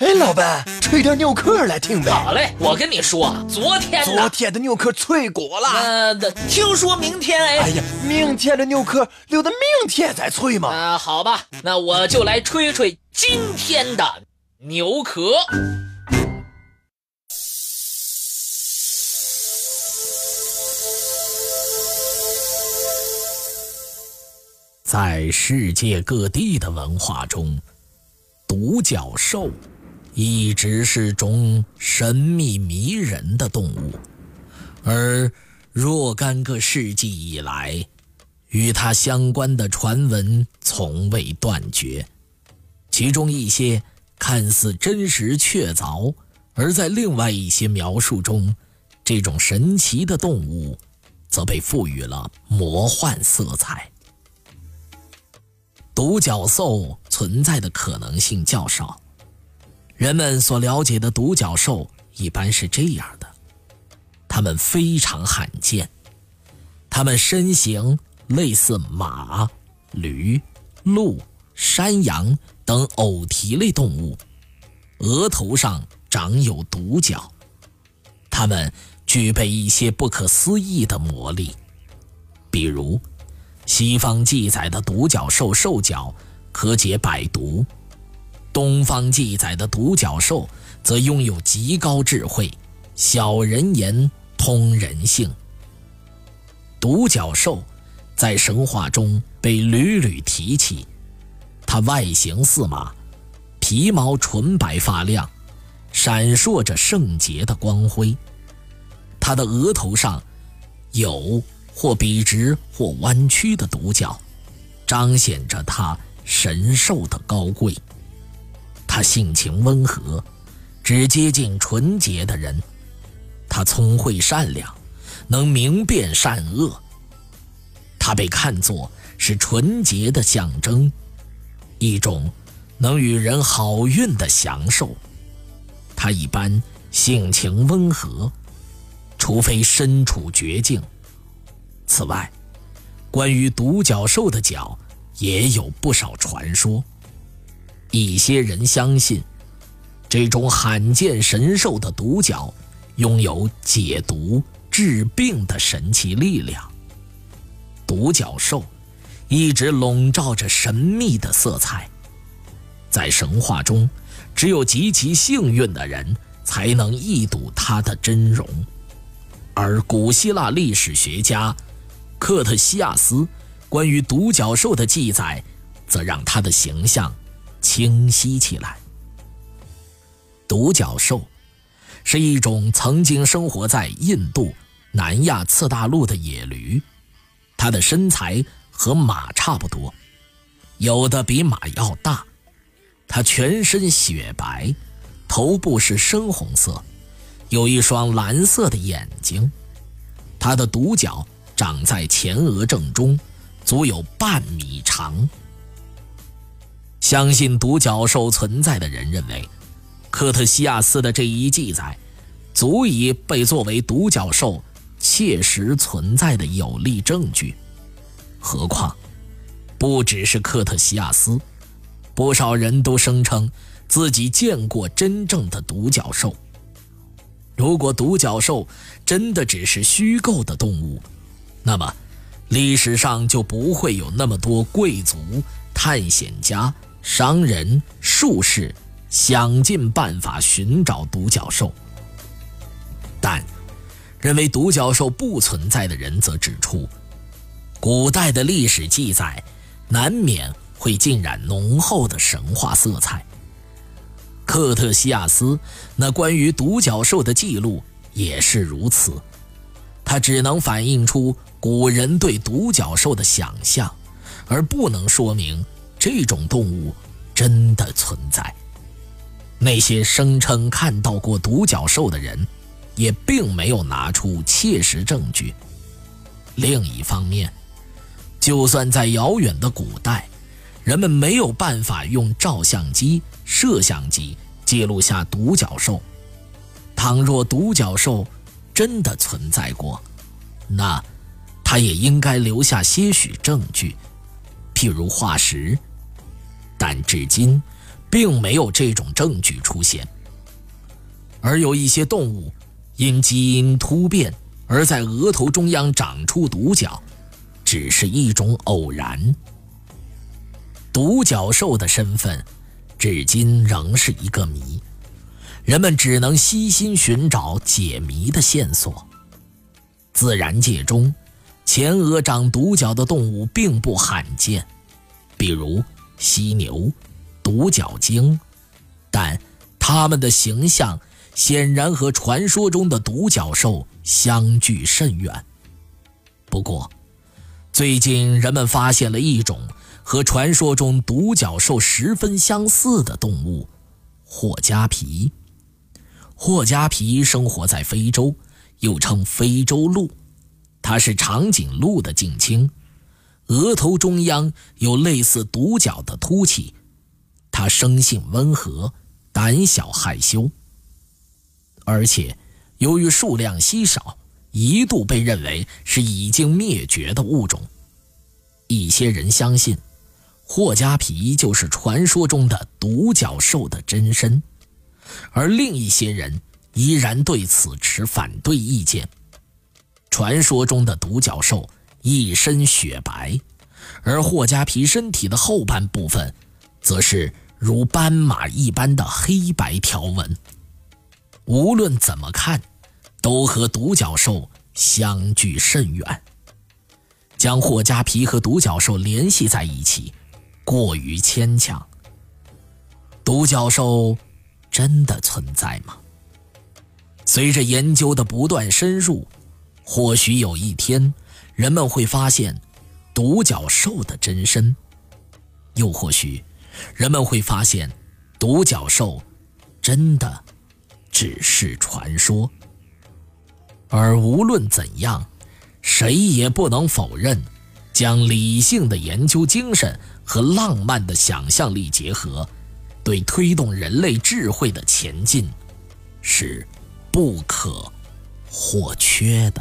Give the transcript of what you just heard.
哎，老板，吹点牛壳来听呗。好嘞，我跟你说，昨天昨天的牛壳脆骨了。呃，听说明天哎。哎呀，明天的牛壳留到明天再吹嘛。啊，好吧，那我就来吹吹今天的牛壳。在世界各地的文化中，独角兽。一直是种神秘迷人的动物，而若干个世纪以来，与它相关的传闻从未断绝。其中一些看似真实确凿，而在另外一些描述中，这种神奇的动物则被赋予了魔幻色彩。独角兽存在的可能性较少。人们所了解的独角兽一般是这样的：它们非常罕见，它们身形类似马、驴、鹿、山羊等偶蹄类动物，额头上长有独角，它们具备一些不可思议的魔力，比如西方记载的独角兽兽角可解百毒。东方记载的独角兽则拥有极高智慧，小人言，通人性。独角兽在神话中被屡屡提起，它外形似马，皮毛纯白发亮，闪烁着圣洁的光辉。它的额头上有或笔直或弯曲的独角，彰显着它神兽的高贵。他性情温和，只接近纯洁的人。他聪慧善良，能明辨善恶。他被看作是纯洁的象征，一种能与人好运的享受。他一般性情温和，除非身处绝境。此外，关于独角兽的角也有不少传说。一些人相信，这种罕见神兽的独角拥有解毒治病的神奇力量。独角兽一直笼罩着神秘的色彩，在神话中，只有极其幸运的人才能一睹它的真容。而古希腊历史学家克特西亚斯关于独角兽的记载，则让它的形象。清晰起来。独角兽是一种曾经生活在印度、南亚次大陆的野驴，它的身材和马差不多，有的比马要大。它全身雪白，头部是深红色，有一双蓝色的眼睛。它的独角长在前额正中，足有半米长。相信独角兽存在的人认为，科特西亚斯的这一记载，足以被作为独角兽切实存在的有力证据。何况，不只是科特西亚斯，不少人都声称自己见过真正的独角兽。如果独角兽真的只是虚构的动物，那么历史上就不会有那么多贵族、探险家。商人、术士想尽办法寻找独角兽，但认为独角兽不存在的人则指出，古代的历史记载难免会浸染浓厚的神话色彩。克特西亚斯那关于独角兽的记录也是如此，它只能反映出古人对独角兽的想象，而不能说明。这种动物真的存在。那些声称看到过独角兽的人，也并没有拿出切实证据。另一方面，就算在遥远的古代，人们没有办法用照相机、摄像机记录下独角兽。倘若独角兽真的存在过，那它也应该留下些许证据，譬如化石。但至今，并没有这种证据出现。而有一些动物因基因突变而在额头中央长出独角，只是一种偶然。独角兽的身份，至今仍是一个谜，人们只能悉心寻找解谜的线索。自然界中，前额长独角的动物并不罕见，比如犀牛、独角鲸，但它们的形象显然和传说中的独角兽相距甚远。不过，最近人们发现了一种。和传说中独角兽十分相似的动物——霍加皮。霍加皮生活在非洲，又称非洲鹿，它是长颈鹿的近亲，额头中央有类似独角的凸起。它生性温和，胆小害羞，而且由于数量稀少，一度被认为是已经灭绝的物种。一些人相信。霍加皮就是传说中的独角兽的真身，而另一些人依然对此持反对意见。传说中的独角兽一身雪白，而霍加皮身体的后半部分则是如斑马一般的黑白条纹。无论怎么看，都和独角兽相距甚远。将霍加皮和独角兽联系在一起。过于牵强。独角兽真的存在吗？随着研究的不断深入，或许有一天人们会发现独角兽的真身，又或许人们会发现独角兽真的只是传说。而无论怎样，谁也不能否认，将理性的研究精神。和浪漫的想象力结合，对推动人类智慧的前进是不可或缺的。